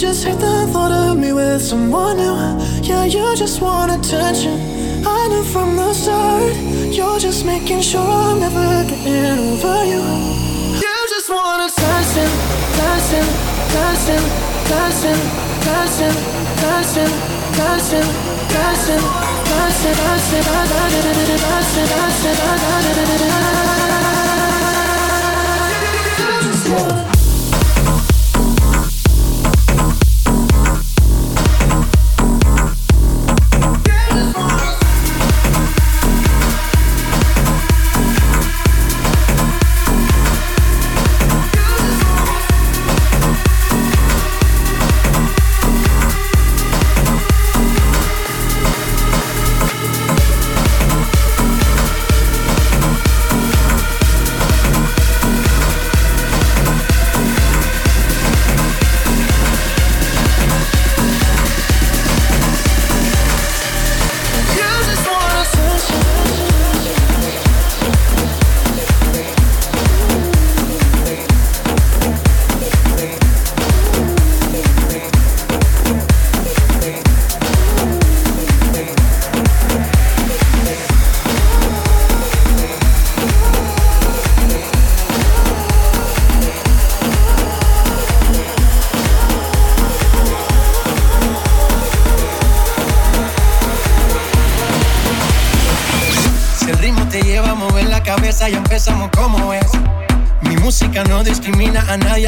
just hate the thought of me with someone new. Yeah, you just want attention. I knew from the start. You're just making sure I'm never getting over you. You just want dancing, dancing, dancing, dancing, dancing, dancing, dancing, dancing, dancing, dancing, dancing, dancing, dancing, dancing.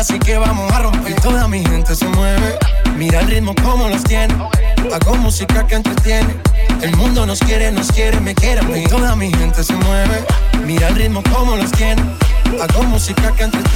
Así que vamos a romper. Toda mi gente se mueve. Mira el ritmo como los tiene. Hago música que entretiene. El mundo nos quiere, nos quiere, me quiere a mí. Toda mi gente se mueve. Mira el ritmo como los tiene. Hago música que entretiene.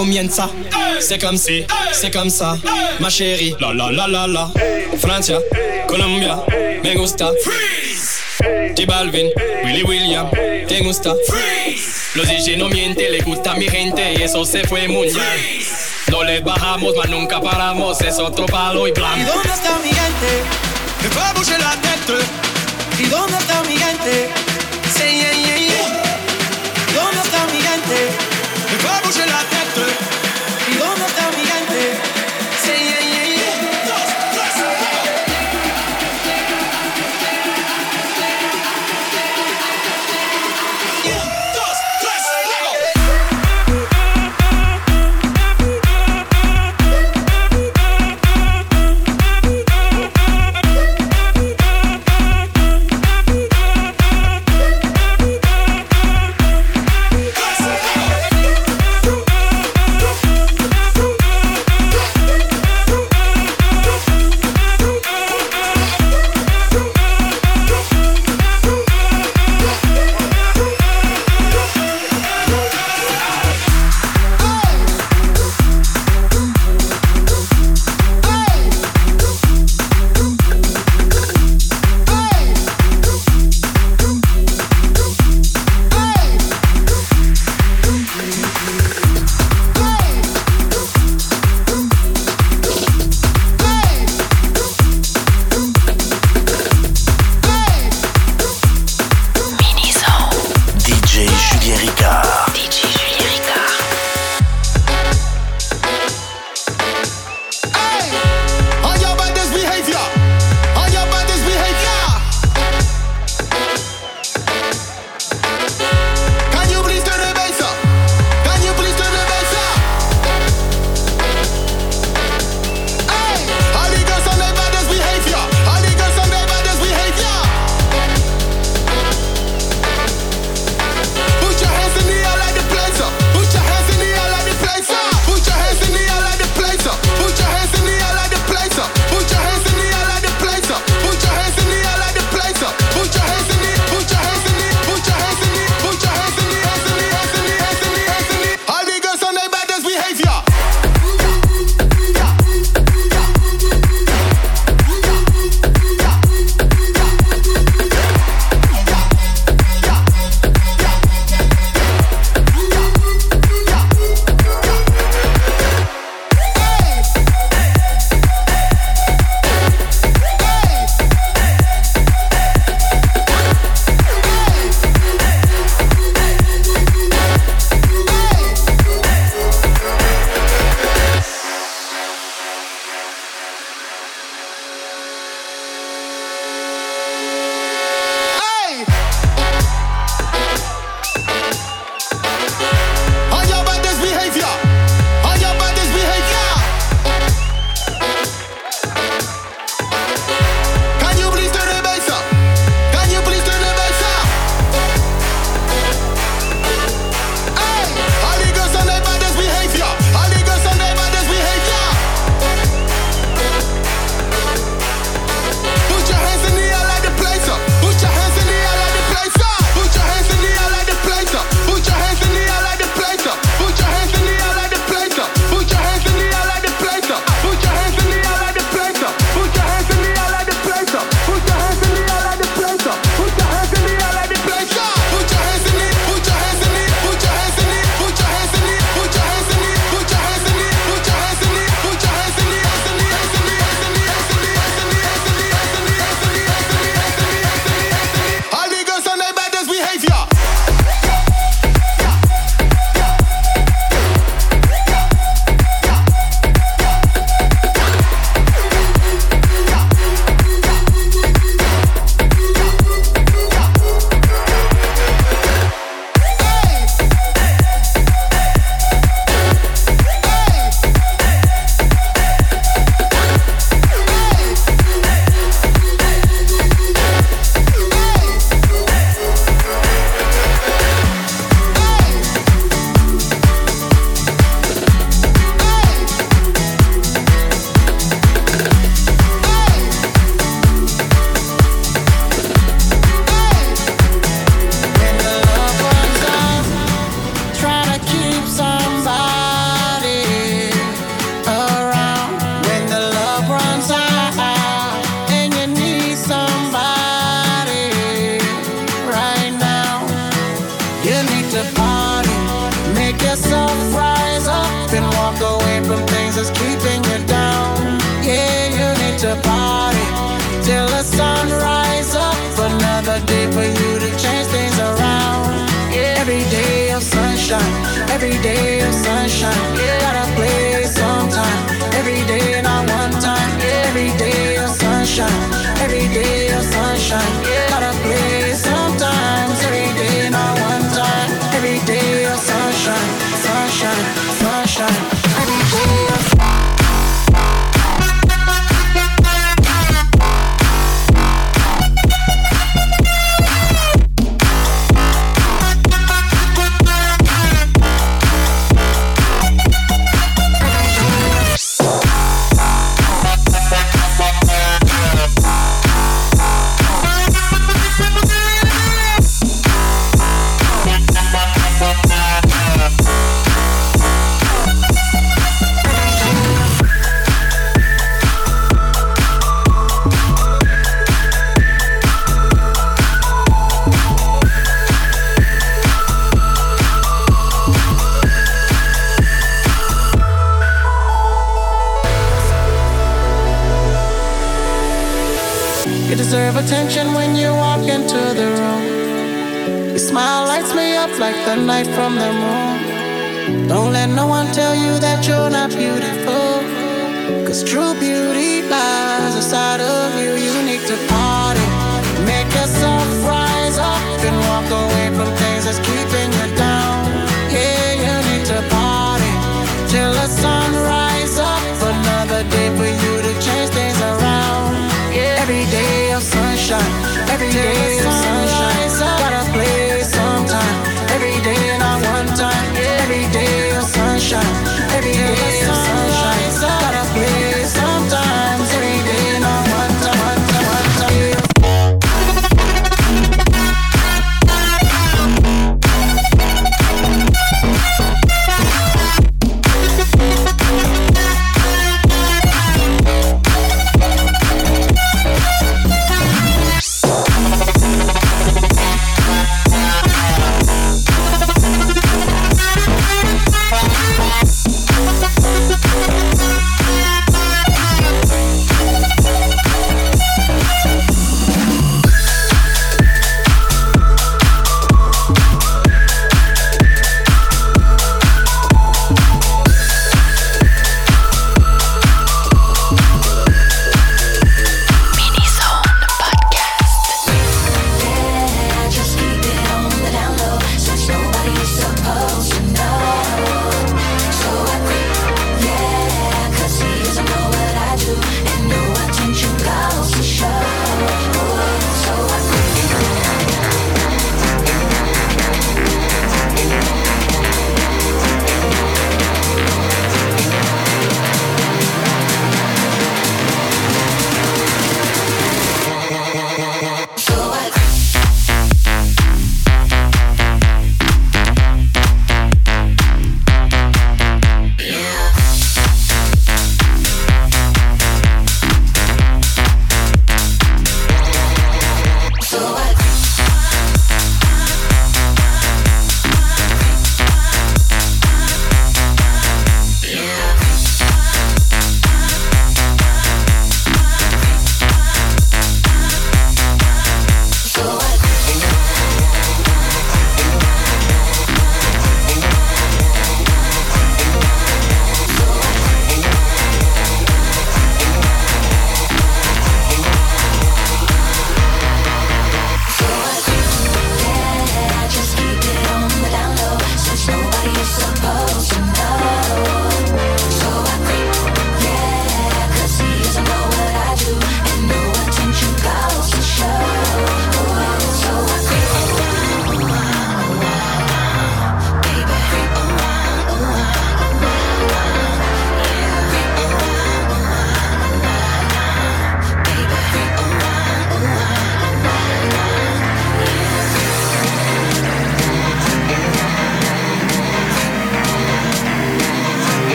Para apenas comienza. C'est comme si, c'est comme ça, ma chérie. La la la la la. Francia, Colombia, me gusta. Freeze. J Balvin, Willy William, te gusta. Freeze. Los DJ no mienten, le gusta a mi gente y eso se fue muy bien. No les bajamos, mas nunca paramos, es otro palo y plan. ¿Y dónde está mi gente? Que va a la tête. ¿Y dónde está mi gente?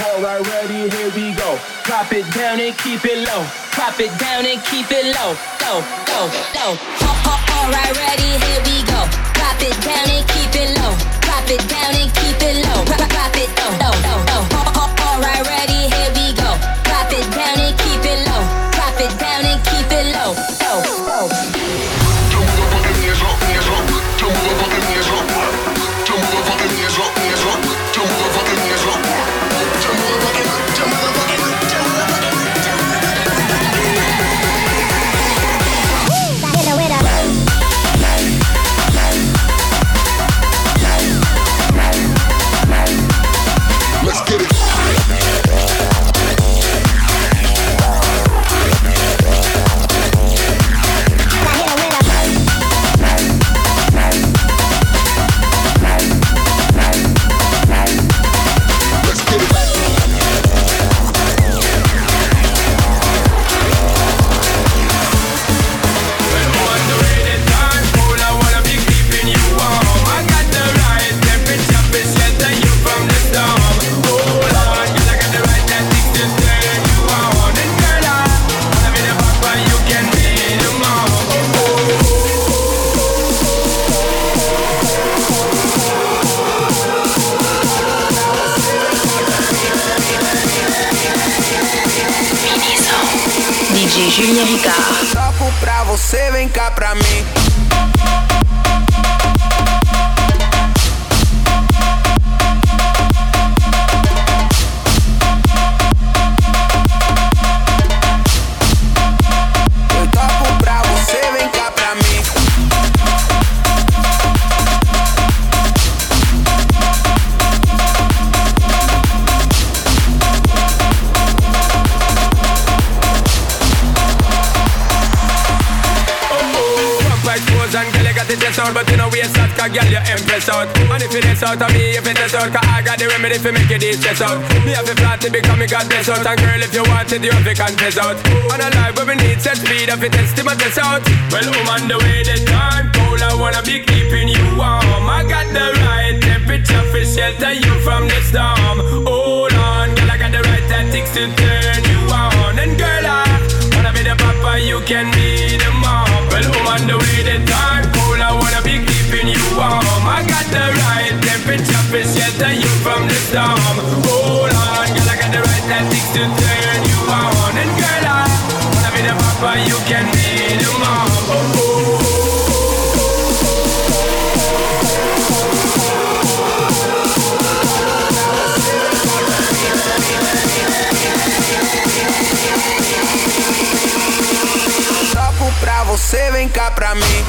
hole ready? here we go. Pop it down and keep it low. Pop it down and keep it low. Low, low, low. Alright, ready, here we go. Pop it down and keep it low. Pop it down and keep it low. Pop it low, low, low. DJ Julien Ricard. Toco pra você, vem cá pra mim. A sad car, girl, you impress out. And if it is out of me, if it is out Cause I got the remedy for make it stress out Me have a flat to become me God bless out. And girl, if you want it, you have to confess out. On a life where we need set speed If it test my test out. Well, I'm on the way, the time cold I wanna be keeping you warm. I got the right temperature for shelter you from the storm. Hold on, girl, I got the right tactics to turn you on. And girl, I wanna be the papa, you can be the mom. Well, I'm on the way, the warm I got the right temperature for shelter you from the storm Hold on, girl, I got the right tactics to turn you on And girl, I wanna be the papa, you can be the mom oh, oh, oh. Pra você, vem cá pra mim.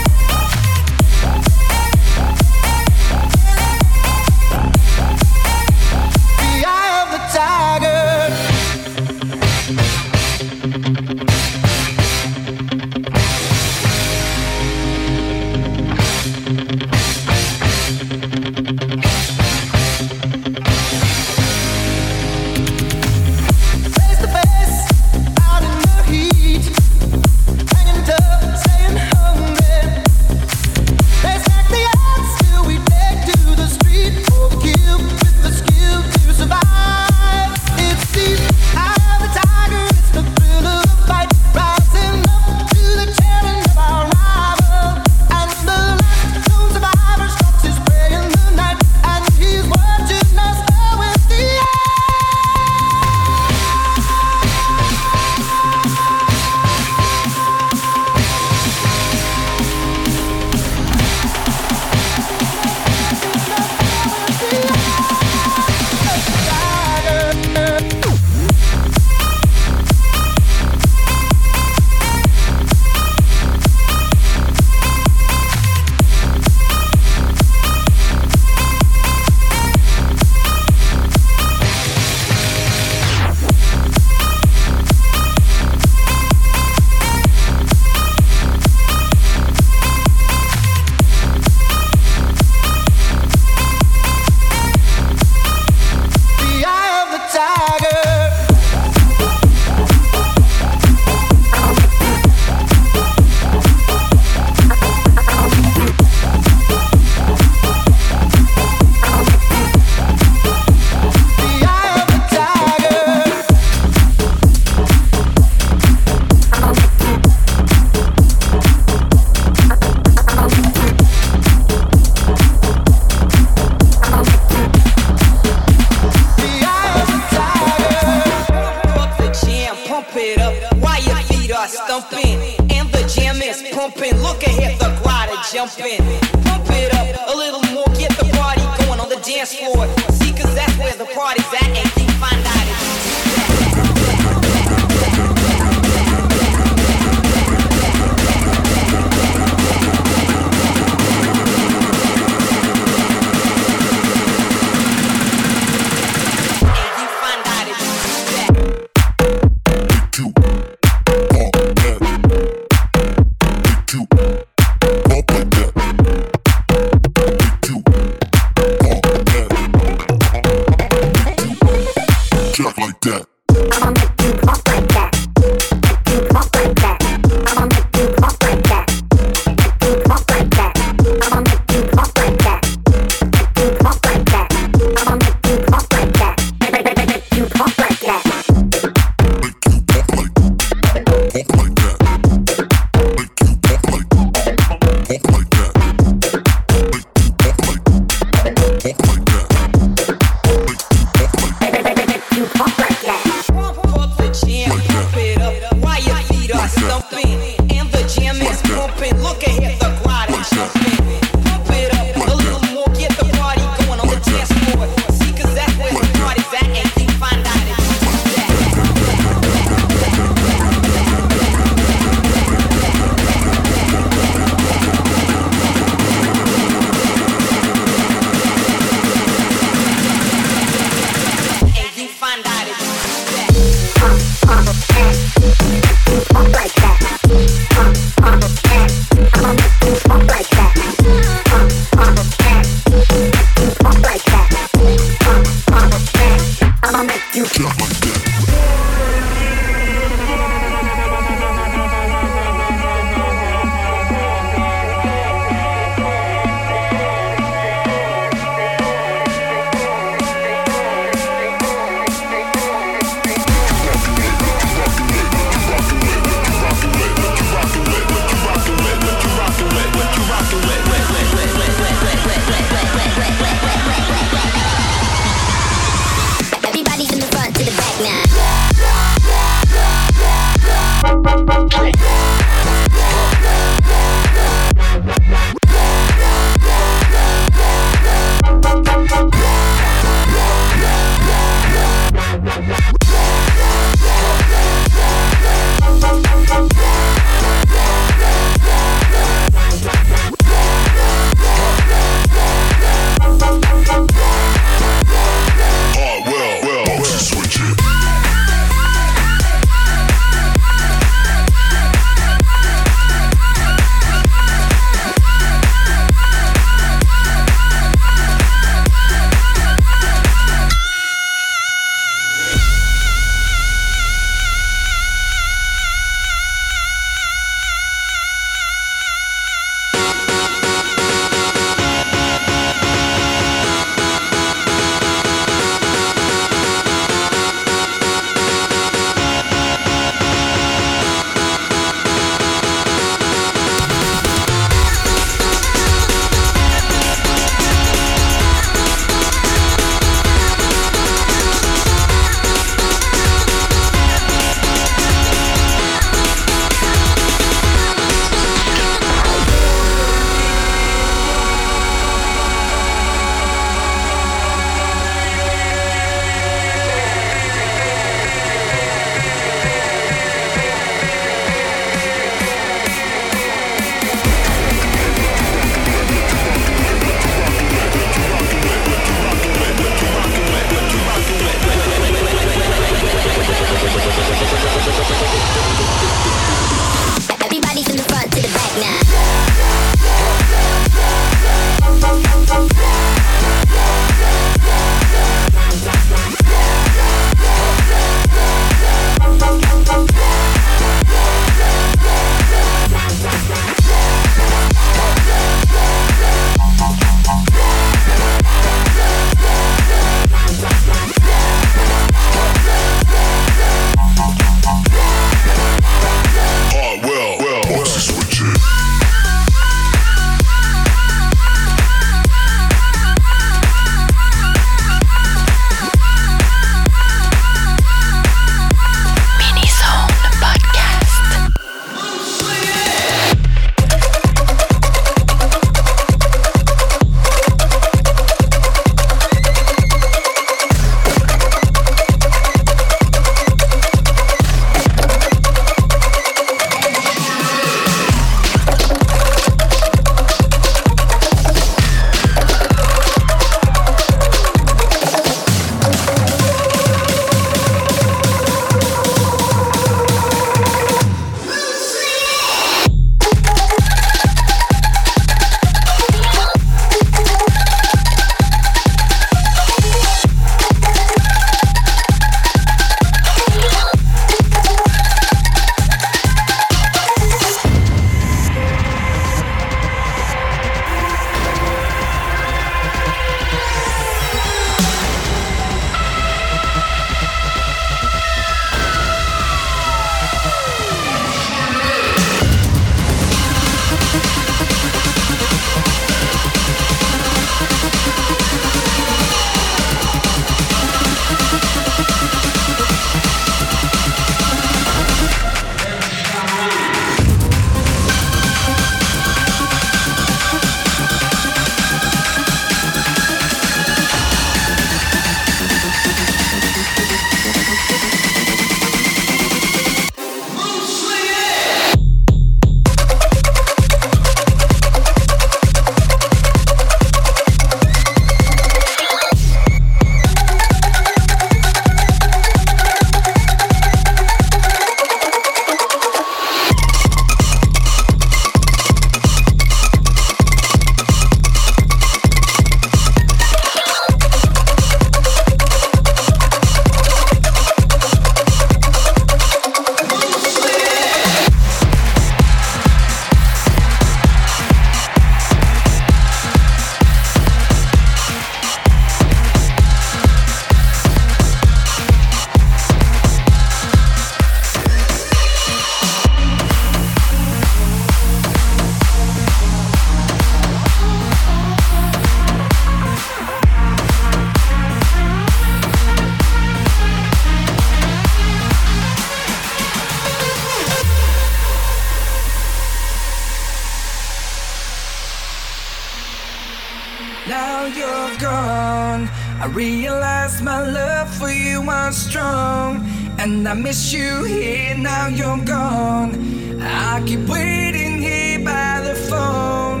My love for you was strong. And I miss you here, now you're gone. I keep waiting here by the phone.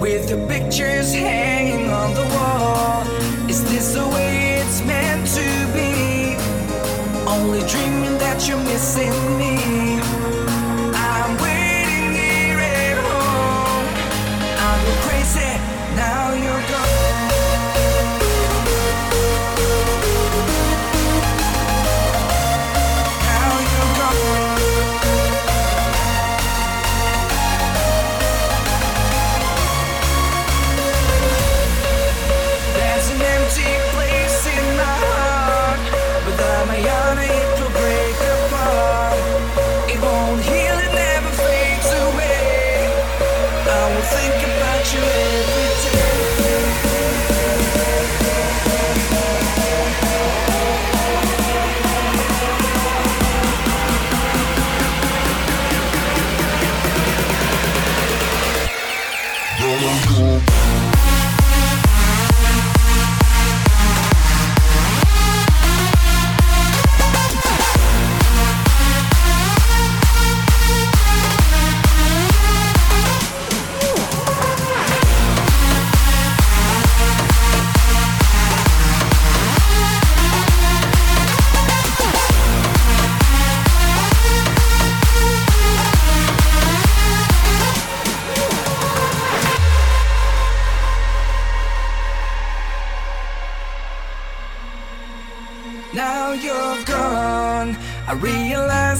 With the pictures hanging on the wall. Is this the way it's meant to be? Only dreaming that you're missing me.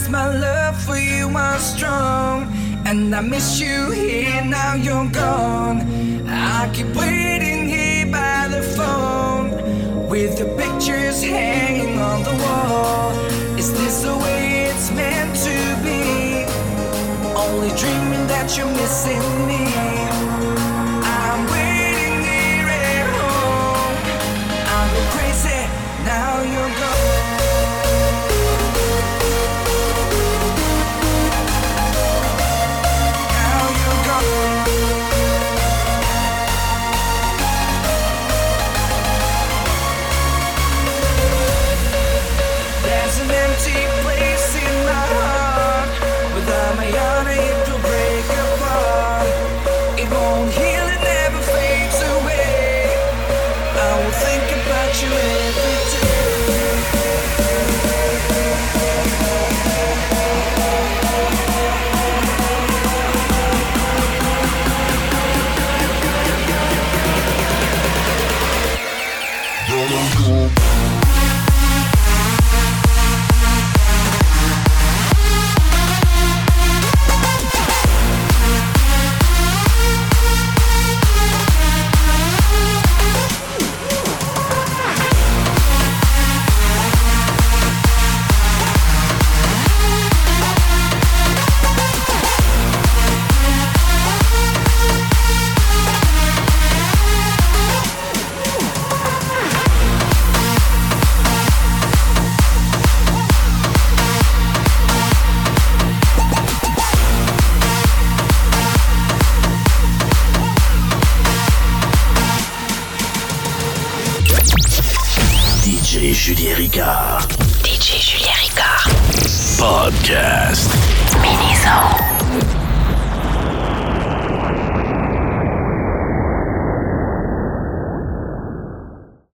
My love for you was strong. And I miss you here, now you're gone. I keep waiting here by the phone. With the pictures hanging on the wall. Is this the way it's meant to be? Only dreaming that you're missing me.